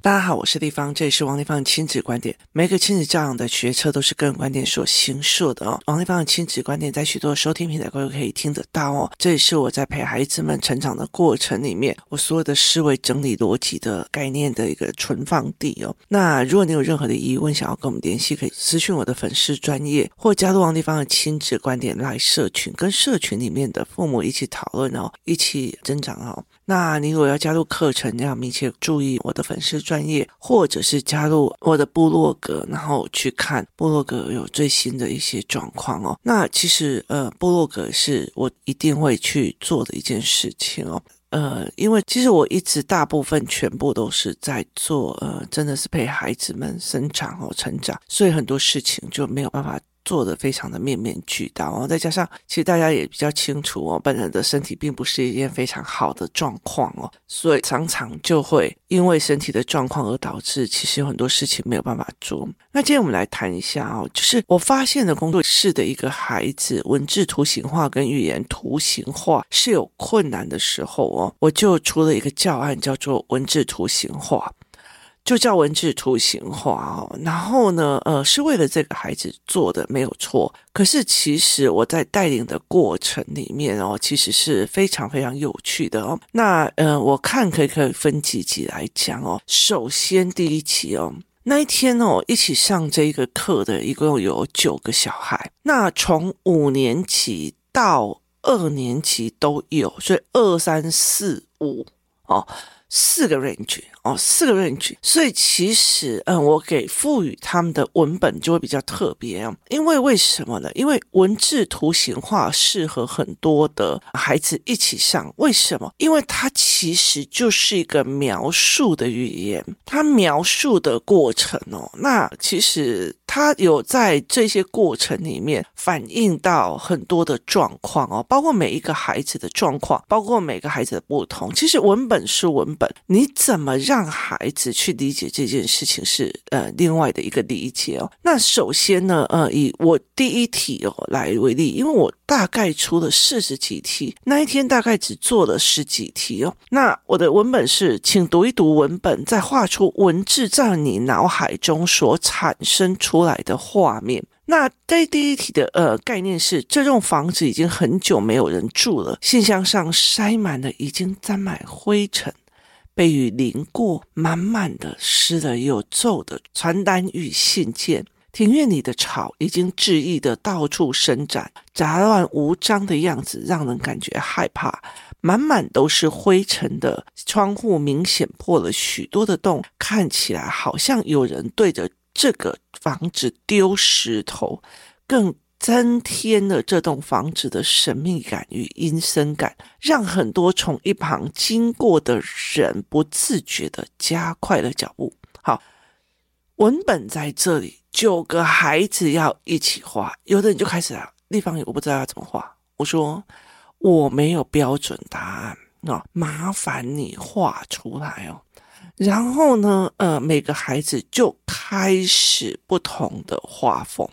大家好，我是地方，这里是王立方的亲子观点。每个亲子教养的决策都是个人观点所形塑的哦。王立方的亲子观点在许多收听平台都可以听得到哦。这也是我在陪孩子们成长的过程里面，我所有的思维整理逻辑的概念的一个存放地哦。那如果你有任何的疑问，想要跟我们联系，可以私讯我的粉丝专业，或加入王立方的亲子观点来社群，跟社群里面的父母一起讨论哦，一起增长哦。那你如果要加入课程，要密切注意我的粉丝专业，或者是加入我的部落格，然后去看部落格有最新的一些状况哦。那其实呃，部落格是我一定会去做的一件事情哦。呃，因为其实我一直大部分全部都是在做呃，真的是陪孩子们生长哦，成长，所以很多事情就没有办法。做的非常的面面俱到哦，再加上其实大家也比较清楚哦，本人的身体并不是一件非常好的状况哦，所以常常就会因为身体的状况而导致其实有很多事情没有办法做。那今天我们来谈一下哦，就是我发现的工作室的一个孩子文字图形化跟语言图形化是有困难的时候哦，我就出了一个教案叫做文字图形化。就叫文字图形化哦，然后呢，呃，是为了这个孩子做的，没有错。可是其实我在带领的过程里面哦，其实是非常非常有趣的哦。那呃，我看可以可以分几集来讲哦。首先第一集哦，那一天哦，一起上这个课的一共有九个小孩，那从五年级到二年级都有，所以二三四五哦。四个 range 哦，四个认知所以其实嗯，我给赋予他们的文本就会比较特别哦，因为为什么呢？因为文字图形化适合很多的孩子一起上，为什么？因为它其实就是一个描述的语言，它描述的过程哦，那其实它有在这些过程里面反映到很多的状况哦，包括每一个孩子的状况，包括每个孩子的不同，其实文本是文。本你怎么让让孩子去理解这件事情是呃另外的一个理解哦。那首先呢，呃，以我第一题哦来为例，因为我大概出了四十几题，那一天大概只做了十几题哦。那我的文本是，请读一读文本，再画出文字在你脑海中所产生出来的画面。那在第一题的呃概念是，这栋房子已经很久没有人住了，信箱上塞满了已经沾满灰尘。被雨淋过，满满的湿了又皱的传单与信件。庭院里的草已经恣意的到处伸展，杂乱无章的样子让人感觉害怕。满满都是灰尘的窗户明显破了许多的洞，看起来好像有人对着这个房子丢石头。更增添了这栋房子的神秘感与阴森感，让很多从一旁经过的人不自觉地加快了脚步。好，文本在这里，九个孩子要一起画，有的人就开始了。立方，我不知道要怎么画。我说我没有标准答案，那麻烦你画出来哦。然后呢，呃，每个孩子就开始不同的画风。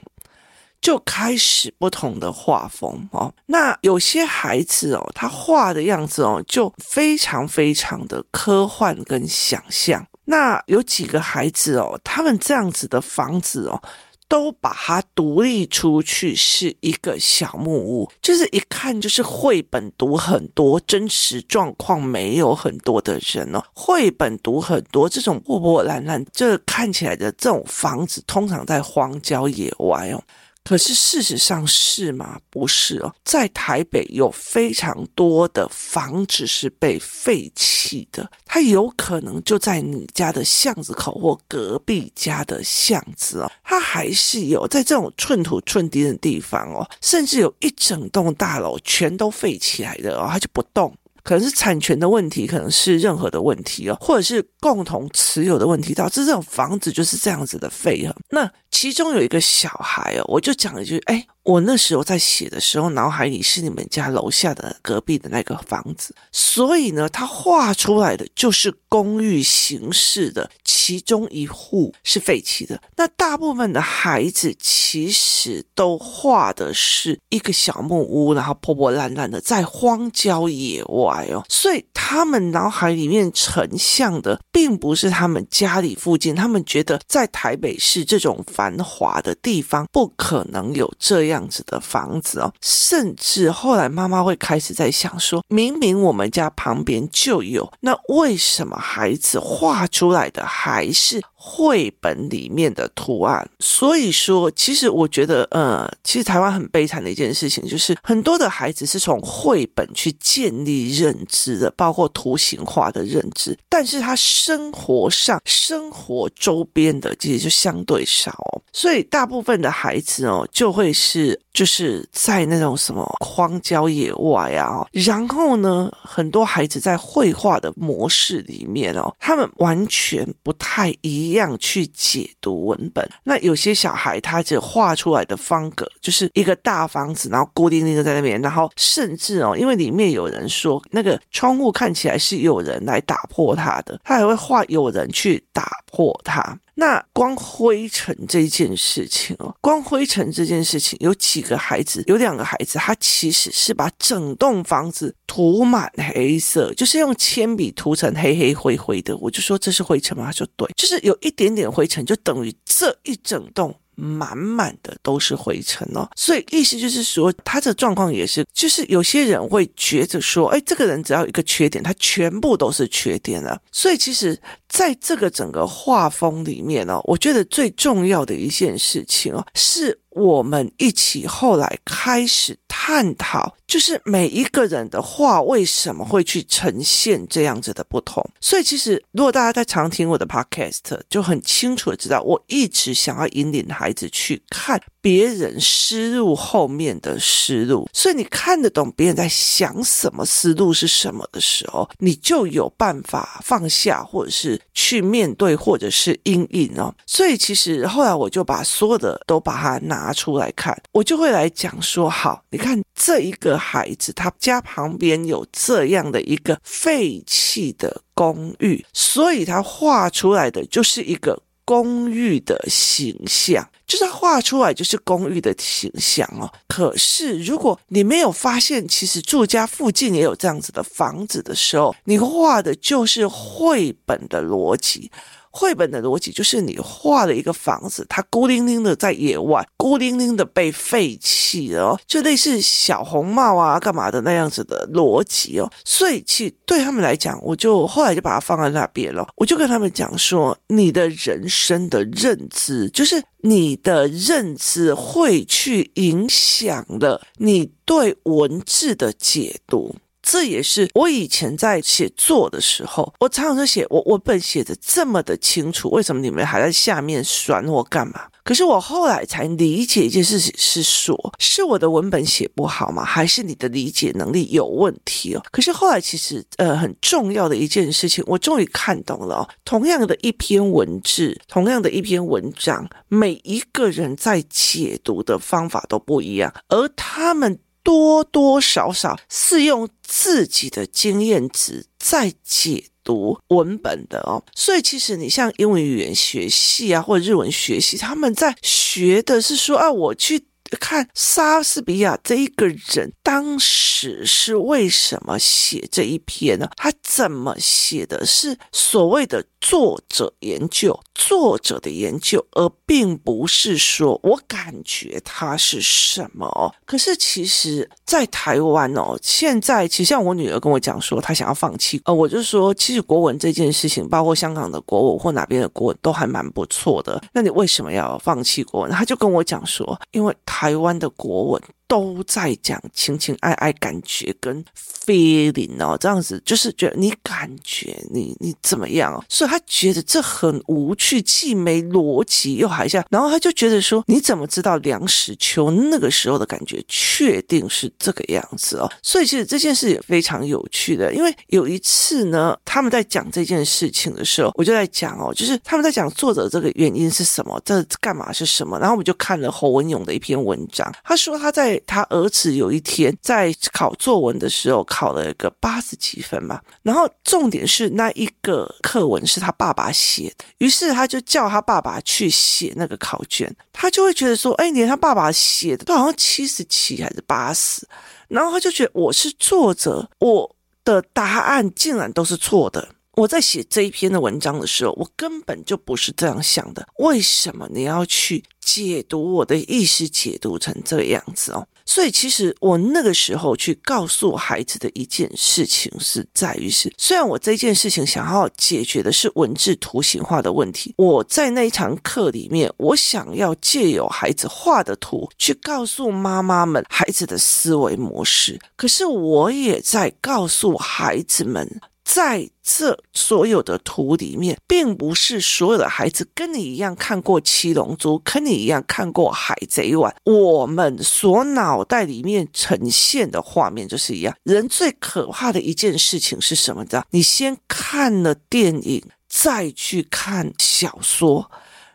就开始不同的画风哦，那有些孩子哦，他画的样子哦，就非常非常的科幻跟想象。那有几个孩子哦，他们这样子的房子哦，都把它独立出去是一个小木屋，就是一看就是绘本读很多，真实状况没有很多的人哦，绘本读很多，这种破破烂烂，这看起来的这种房子，通常在荒郊野外哦。可是事实上是吗？不是哦，在台北有非常多的房子是被废弃的，它有可能就在你家的巷子口或隔壁家的巷子哦，它还是有在这种寸土寸金的地方哦，甚至有一整栋大楼全都废起来的哦，它就不动。可能是产权的问题，可能是任何的问题哦，或者是共同持有的问题，导致这种房子就是这样子的废了。那其中有一个小孩哦，我就讲一句，哎，我那时候在写的时候，脑海里是你们家楼下的隔壁的那个房子，所以呢，他画出来的就是公寓形式的，其中一户是废弃的。那大部分的孩子其实都画的是一个小木屋，然后破破烂烂的在荒郊野外哦，所以他们脑海里面成像的并不是他们家里附近，他们觉得在台北市这种繁华的地方不可能有这样样子的房子哦，甚至后来妈妈会开始在想说，明明我们家旁边就有，那为什么孩子画出来的还是绘本里面的图案？所以说，其实我觉得，呃，其实台湾很悲惨的一件事情，就是很多的孩子是从绘本去建立认知的，包括图形化的认知，但是他生活上、生活周边的其实就相对少，所以大部分的孩子哦，就会是就是在那种什么荒郊野外啊，然后呢，很多孩子在绘画的模式里面哦，他们完全不太一样样去解读文本。那有些小孩他只画出来的方格就是一个大房子，然后孤零零的在那边，然后甚至哦，因为里面有人说那个窗户看起来是有人来打破它的，他还会画有人去打破它。那光灰尘这件事情哦，光灰尘这件事情，有几个孩子，有两个孩子，他其实是把整栋房子涂满黑色，就是用铅笔涂成黑黑灰灰的。我就说这是灰尘吗？他说对，就是有一点点灰尘，就等于这一整栋。满满的都是灰尘哦，所以意思就是说，他的状况也是，就是有些人会觉得说，哎，这个人只要一个缺点，他全部都是缺点了。所以其实在这个整个画风里面哦，我觉得最重要的一件事情哦，是。我们一起后来开始探讨，就是每一个人的画为什么会去呈现这样子的不同。所以，其实如果大家在常听我的 podcast，就很清楚的知道，我一直想要引领孩子去看别人思路后面的思路。所以，你看得懂别人在想什么，思路是什么的时候，你就有办法放下，或者是去面对，或者是阴影哦。所以，其实后来我就把所有的都把它。拿出来看，我就会来讲说：好，你看这一个孩子，他家旁边有这样的一个废弃的公寓，所以他画出来的就是一个公寓的形象，就是画出来就是公寓的形象哦。可是如果你没有发现，其实住家附近也有这样子的房子的时候，你画的就是绘本的逻辑。绘本的逻辑就是你画了一个房子，它孤零零的在野外，孤零零的被废弃了哦，就类似小红帽啊干嘛的那样子的逻辑哦。所以其对他们来讲，我就后来就把它放在那边了。我就跟他们讲说，你的人生的认知，就是你的认知会去影响了你对文字的解读。这也是我以前在写作的时候，我常常就写我我本写的这么的清楚，为什么你们还在下面酸我干嘛？可是我后来才理解一件事情，是说是我的文本写不好吗？还是你的理解能力有问题哦？可是后来其实呃很重要的一件事情，我终于看懂了哦。同样的一篇文字，同样的一篇文章，每一个人在解读的方法都不一样，而他们。多多少少是用自己的经验值在解读文本的哦，所以其实你像英文语言学系啊，或者日文学系，他们在学的是说啊，我去。看莎士比亚这一个人，当时是为什么写这一篇呢？他怎么写的？是所谓的作者研究，作者的研究，而并不是说我感觉他是什么。可是其实，在台湾哦，现在其实像我女儿跟我讲说，她想要放弃，呃，我就说，其实国文这件事情，包括香港的国文或哪边的国文，都还蛮不错的。那你为什么要放弃国文？她就跟我讲说，因为。台湾的国文。都在讲情情爱爱、感觉跟 feeling 哦，这样子就是觉得你感觉你你怎么样哦，所以他觉得这很无趣，既没逻辑又好像，然后他就觉得说，你怎么知道梁实秋那个时候的感觉确定是这个样子哦？所以其实这件事也非常有趣的，因为有一次呢，他们在讲这件事情的时候，我就在讲哦，就是他们在讲作者这个原因是什么，这干嘛是什么，然后我们就看了侯文咏的一篇文章，他说他在。他儿子有一天在考作文的时候考了一个八十几分嘛，然后重点是那一个课文是他爸爸写的，于是他就叫他爸爸去写那个考卷，他就会觉得说，哎，连他爸爸写的都好像七十七还是八十，然后他就觉得我是作者，我的答案竟然都是错的。我在写这一篇的文章的时候，我根本就不是这样想的。为什么你要去解读我的意思，解读成这个样子哦？所以其实我那个时候去告诉孩子的一件事情是在于是，虽然我这件事情想要解决的是文字图形化的问题，我在那一堂课里面，我想要借由孩子画的图去告诉妈妈们孩子的思维模式，可是我也在告诉孩子们。在这所有的图里面，并不是所有的孩子跟你一样看过《七龙珠》，跟你一样看过《海贼王》。我们所脑袋里面呈现的画面就是一样。人最可怕的一件事情是什么？你知道？你先看了电影，再去看小说，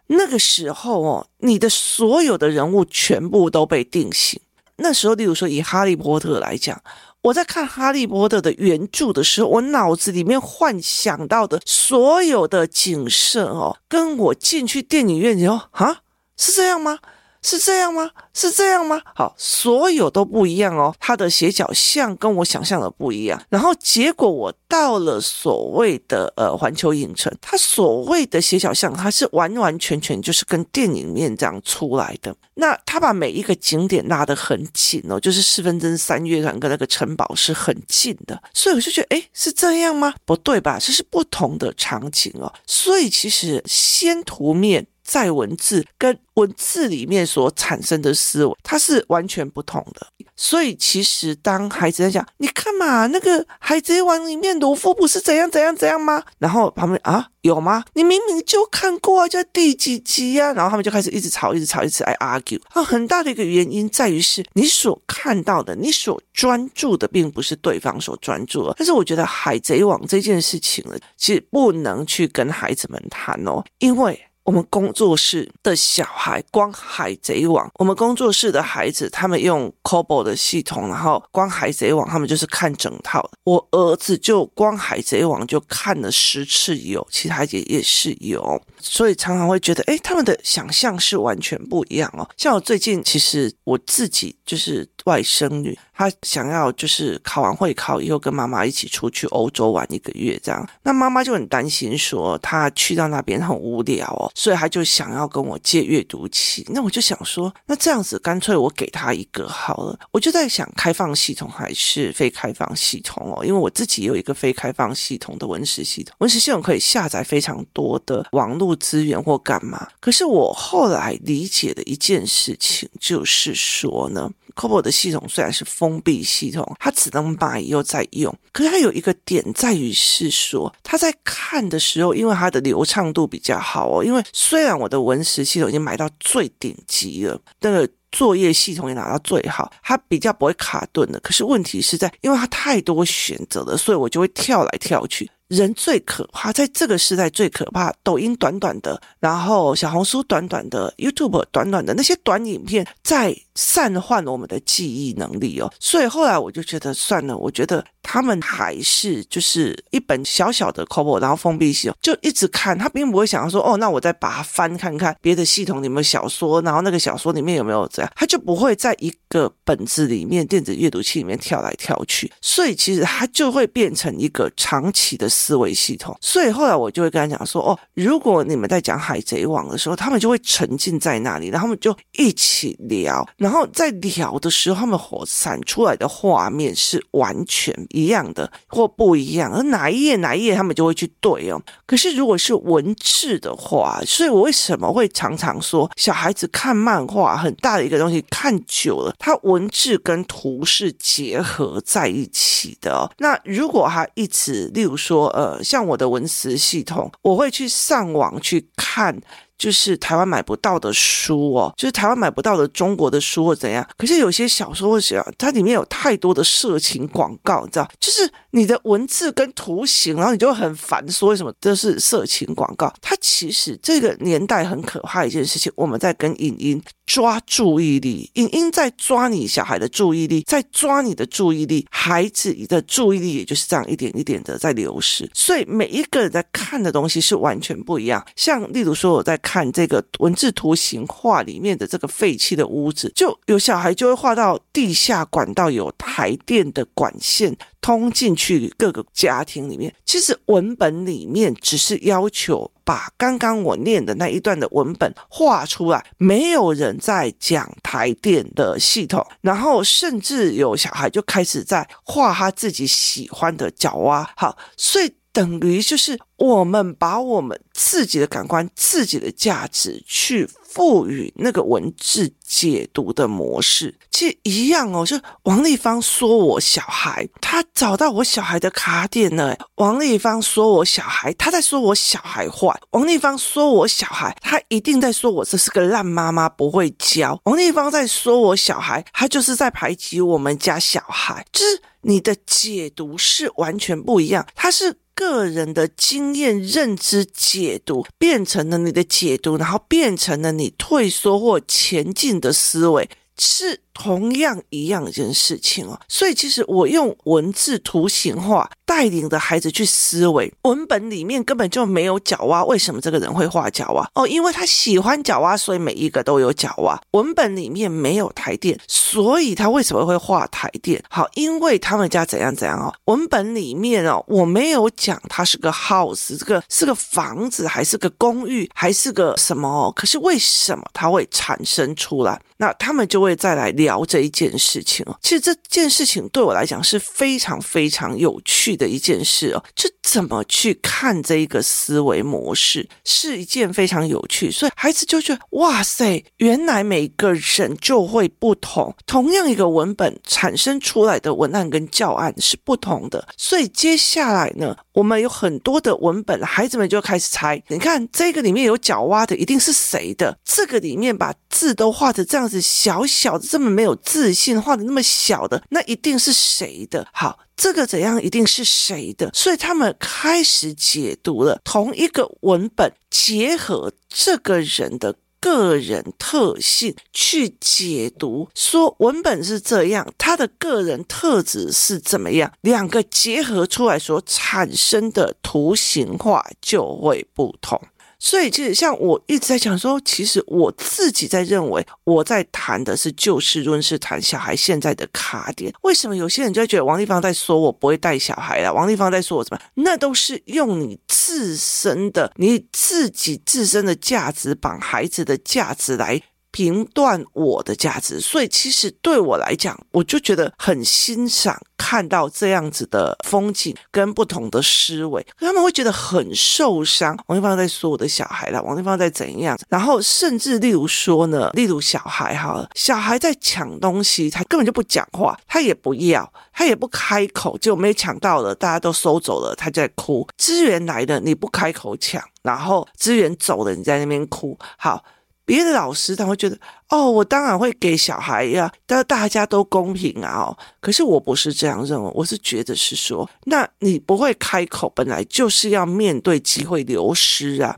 那个时候哦，你的所有的人物全部都被定型。那时候，例如说以《哈利波特》来讲。我在看《哈利波特》的原著的时候，我脑子里面幻想到的所有的景色哦，跟我进去电影院以后，啊，是这样吗？是这样吗？是这样吗？好，所有都不一样哦。他的斜角像跟我想象的不一样。然后结果我到了所谓的呃环球影城，他所谓的斜角像，它是完完全全就是跟电影面这样出来的。那他把每一个景点拉得很紧哦，就是四分之三乐团跟那个城堡是很近的。所以我就觉得，诶，是这样吗？不对吧？这是不同的场景哦。所以其实先图面。在文字跟文字里面所产生的思维，它是完全不同的。所以，其实当孩子在讲，你看嘛，那个《海贼王》里面鲁夫不是怎样怎样怎样吗？然后旁边啊，有吗？你明明就看过啊，叫第几集呀？然后他们就开始一直吵，一直吵，一直爱 argue。啊，很大的一个原因在于是你所看到的，你所专注的，并不是对方所专注的。但是，我觉得《海贼王》这件事情呢，其实不能去跟孩子们谈哦，因为。我们工作室的小孩，光海贼王，我们工作室的孩子，他们用 c o b o 的系统，然后光海贼王，他们就是看整套。我儿子就光海贼王就看了十次有，其他也也是有，所以常常会觉得，哎，他们的想象是完全不一样哦。像我最近，其实我自己就是外甥女。他想要就是考完会考以后跟妈妈一起出去欧洲玩一个月这样，那妈妈就很担心说他去到那边很无聊哦，所以他就想要跟我借阅读器。那我就想说，那这样子干脆我给他一个好了。我就在想，开放系统还是非开放系统哦？因为我自己有一个非开放系统的文石系统，文石系统可以下载非常多的网络资源或干嘛。可是我后来理解的一件事情就是说呢。Kobo 的系统虽然是封封闭系统，它只能买又再用。可是它有一个点在于是说，它在看的时候，因为它的流畅度比较好哦。因为虽然我的文石系统已经买到最顶级了，那个作业系统也拿到最好，它比较不会卡顿的。可是问题是在，因为它太多选择了，所以我就会跳来跳去。人最可怕，在这个时代最可怕。抖音短短的，然后小红书短短的，YouTube 短短的那些短影片，在散换我们的记忆能力哦。所以后来我就觉得算了，我觉得他们还是就是一本小小的 c o b o 然后封闭系统，就一直看。他并不会想要说，哦，那我再把它翻看看别的系统里面有小说，然后那个小说里面有没有这样，他就不会在一个本子里面电子阅读器里面跳来跳去。所以其实它就会变成一个长期的。思维系统，所以后来我就会跟他讲说：“哦，如果你们在讲《海贼王》的时候，他们就会沉浸在那里，然后他们就一起聊，然后在聊的时候，他们火闪出来的画面是完全一样的或不一样，而哪一页哪一页他们就会去对哦。可是如果是文字的话，所以我为什么会常常说小孩子看漫画很大的一个东西看久了它文字跟图是结合在一起的哦。那如果他一直，例如说，呃，像我的文词系统，我会去上网去看。就是台湾买不到的书哦，就是台湾买不到的中国的书或怎样。可是有些小说或者啊它里面有太多的色情广告，你知道？就是你的文字跟图形，然后你就很烦，说为什么这是色情广告？它其实这个年代很可怕一件事情，我们在跟影音抓注意力，影音在抓你小孩的注意力，在抓你的注意力，孩子的注意力也就是这样一点一点的在流失。所以每一个人在看的东西是完全不一样。像例如说我在看。看这个文字图形画里面的这个废弃的屋子，就有小孩就会画到地下管道有台电的管线通进去各个家庭里面。其实文本里面只是要求把刚刚我念的那一段的文本画出来，没有人在讲台电的系统，然后甚至有小孩就开始在画他自己喜欢的角蛙。好，所以。等于就是我们把我们自己的感官、自己的价值去赋予那个文字解读的模式，其实一样哦。就王丽芳说我小孩，他找到我小孩的卡点了。王丽芳说我小孩，他在说我小孩坏。王丽芳说我小孩，他一定在说我这是个烂妈妈，不会教。王丽芳在说我小孩，他就是在排挤我们家小孩。就是你的解读是完全不一样，他是。个人的经验、认知、解读变成了你的解读，然后变成了你退缩或前进的思维，是。同样一样一件事情哦，所以其实我用文字图形化带领着孩子去思维，文本里面根本就没有角蛙，为什么这个人会画角蛙？哦，因为他喜欢角蛙，所以每一个都有角蛙。文本里面没有台电，所以他为什么会画台电？好，因为他们家怎样怎样哦。文本里面哦，我没有讲他是个 house，这个是个房子，还是个公寓，还是个什么哦？可是为什么它会产生出来？那他们就会再来聊。聊这一件事情哦，其实这件事情对我来讲是非常非常有趣的一件事哦。就怎么去看这一个思维模式，是一件非常有趣。所以孩子就觉得哇塞，原来每个人就会不同，同样一个文本产生出来的文案跟教案是不同的。所以接下来呢，我们有很多的文本，孩子们就开始猜。你看这个里面有角蛙的，一定是谁的？这个里面把字都画的这样子小小的，这么。没有自信画的那么小的，那一定是谁的？好，这个怎样一定是谁的？所以他们开始解读了同一个文本，结合这个人的个人特性去解读，说文本是这样，他的个人特质是怎么样，两个结合出来所产生的图形化就会不同。所以，其实像我一直在讲说，其实我自己在认为，我在谈的是就事论事，谈小孩现在的卡点。为什么有些人就会觉得王立芳在说我不会带小孩了？王立芳在说我什么？那都是用你自身的、你自己自身的价值绑孩子的价值来。评断我的价值，所以其实对我来讲，我就觉得很欣赏看到这样子的风景跟不同的思维，他们会觉得很受伤。王丽芳在说我的小孩了，王丽芳在怎样？然后甚至例如说呢，例如小孩哈，小孩在抢东西，他根本就不讲话，他也不要，他也不开口，就没抢到了，大家都收走了，他在哭。资源来了，你不开口抢，然后资源走了，你在那边哭，好。别的老师他会觉得，哦，我当然会给小孩呀，但大家都公平啊，哦。可是我不是这样认为，我是觉得是说，那你不会开口，本来就是要面对机会流失啊，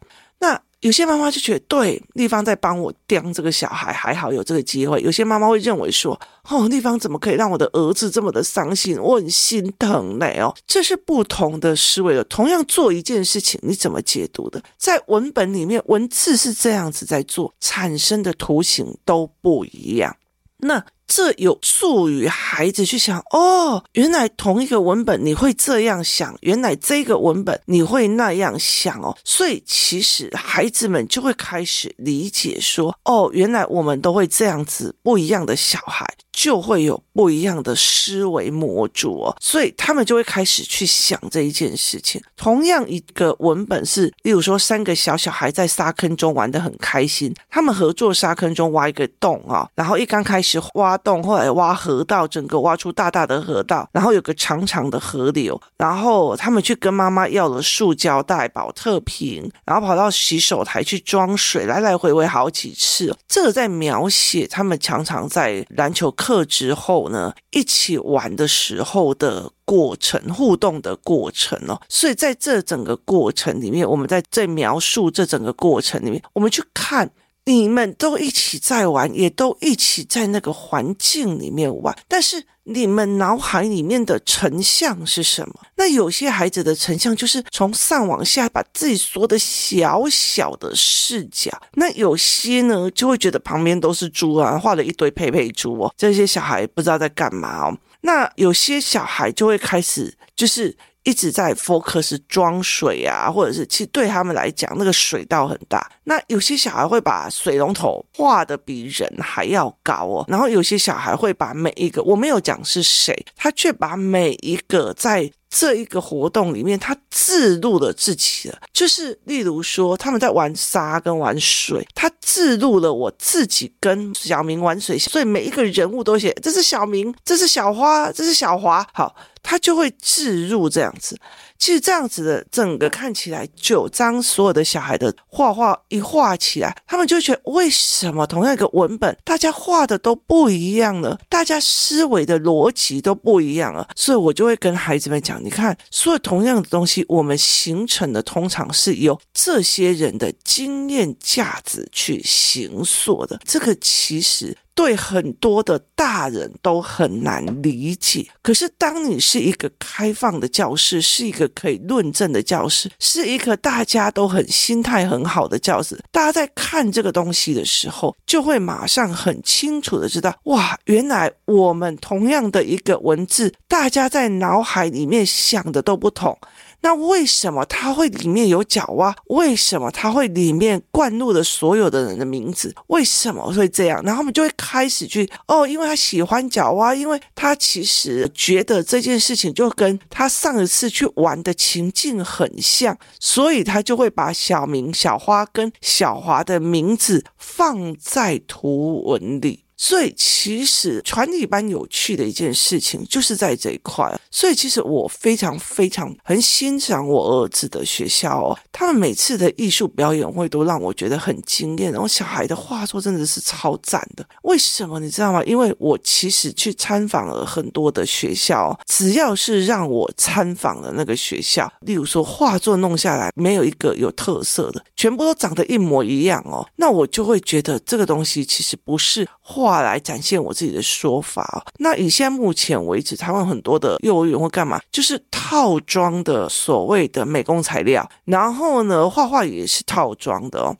有些妈妈就觉得，对，丽芳在帮我刁这个小孩，还好有这个机会。有些妈妈会认为说，哦，丽芳怎么可以让我的儿子这么的伤心？我很心疼嘞哦。这是不同的思维的。同样做一件事情，你怎么解读的？在文本里面，文字是这样子在做，产生的图形都不一样。那。这有助于孩子去想哦，原来同一个文本你会这样想，原来这个文本你会那样想哦，所以其实孩子们就会开始理解说，哦，原来我们都会这样子，不一样的小孩。就会有不一样的思维模组哦，所以他们就会开始去想这一件事情。同样一个文本是，例如说三个小小孩在沙坑中玩得很开心，他们合作沙坑中挖一个洞啊，然后一刚开始挖洞，后来挖河道，整个挖出大大的河道，然后有个长长的河流，然后他们去跟妈妈要了塑胶袋、保特瓶，然后跑到洗手台去装水，来来回回好几次。这个在描写他们常常在篮球课之后呢，一起玩的时候的过程，互动的过程哦，所以在这整个过程里面，我们在在描述这整个过程里面，我们去看。你们都一起在玩，也都一起在那个环境里面玩，但是你们脑海里面的成像是什么？那有些孩子的成像就是从上往下把自己缩的小小的视角，那有些呢就会觉得旁边都是猪啊，画了一堆佩佩猪哦，这些小孩不知道在干嘛哦。那有些小孩就会开始就是。一直在 focus 装水啊，或者是其实对他们来讲，那个水道很大。那有些小孩会把水龙头画得比人还要高哦，然后有些小孩会把每一个，我没有讲是谁，他却把每一个在这一个活动里面，他置入了自己的，就是例如说他们在玩沙跟玩水，他置入了我自己跟小明玩水，所以每一个人物都写这是小明，这是小花，这是小华，好。他就会置入这样子，其实这样子的整个看起来九张所有的小孩的画画一画起来，他们就觉得为什么同样一个文本，大家画的都不一样呢？大家思维的逻辑都不一样了，所以我就会跟孩子们讲，你看，所有同样的东西，我们形成的通常是由这些人的经验价值去形塑的，这个其实。对很多的大人都很难理解，可是当你是一个开放的教室，是一个可以论证的教室，是一个大家都很心态很好的教室，大家在看这个东西的时候，就会马上很清楚的知道，哇，原来我们同样的一个文字，大家在脑海里面想的都不同。那为什么他会里面有角蛙？为什么他会里面灌入了所有的人的名字？为什么会这样？然后我们就会开始去哦，因为他喜欢角蛙，因为他其实觉得这件事情就跟他上一次去玩的情境很像，所以他就会把小明、小花跟小华的名字放在图文里。所以，其实传理班有趣的一件事情就是在这一块。所以，其实我非常非常很欣赏我儿子的学校哦，他们每次的艺术表演会都让我觉得很惊艳。然后，小孩的画作真的是超赞的。为什么你知道吗？因为我其实去参访了很多的学校，只要是让我参访的那个学校，例如说画作弄下来没有一个有特色的，全部都长得一模一样哦，那我就会觉得这个东西其实不是。话来展现我自己的说法。那以现在目前为止，台湾很多的幼儿园会干嘛？就是套装的所谓的美工材料，然后呢，画画也是套装的哦。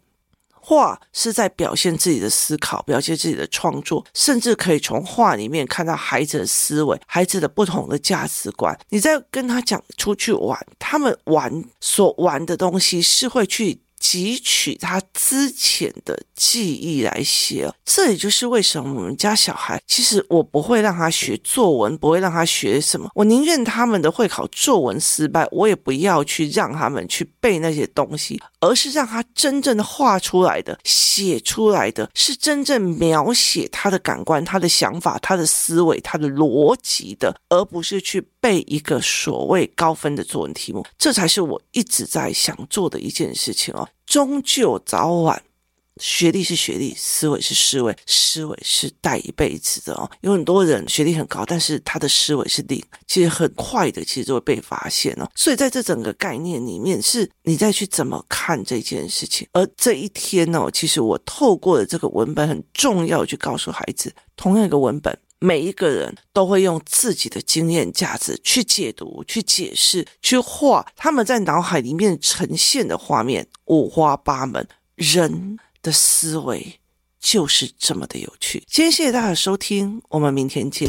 画是在表现自己的思考，表现自己的创作，甚至可以从画里面看到孩子的思维，孩子的不同的价值观。你在跟他讲出去玩，他们玩所玩的东西是会去。汲取他之前的记忆来写，这也就是为什么我们家小孩，其实我不会让他学作文，不会让他学什么，我宁愿他们的会考作文失败，我也不要去让他们去背那些东西，而是让他真正的画出来的、写出来的，是真正描写他的感官、他的想法、他的思维、他的逻辑的，而不是去背一个所谓高分的作文题目。这才是我一直在想做的一件事情哦。终究早晚，学历是学历，思维是思维，思维是带一辈子的哦。有很多人学历很高，但是他的思维是零，其实很快的，其实就会被发现哦。所以在这整个概念里面，是你再去怎么看这件事情。而这一天呢，其实我透过了这个文本很重要，去告诉孩子，同样一个文本，每一个人都会用自己的经验价值去解读、去解释、去画他们在脑海里面呈现的画面。五花八门，人的思维就是这么的有趣。今天谢谢大家收听，我们明天见。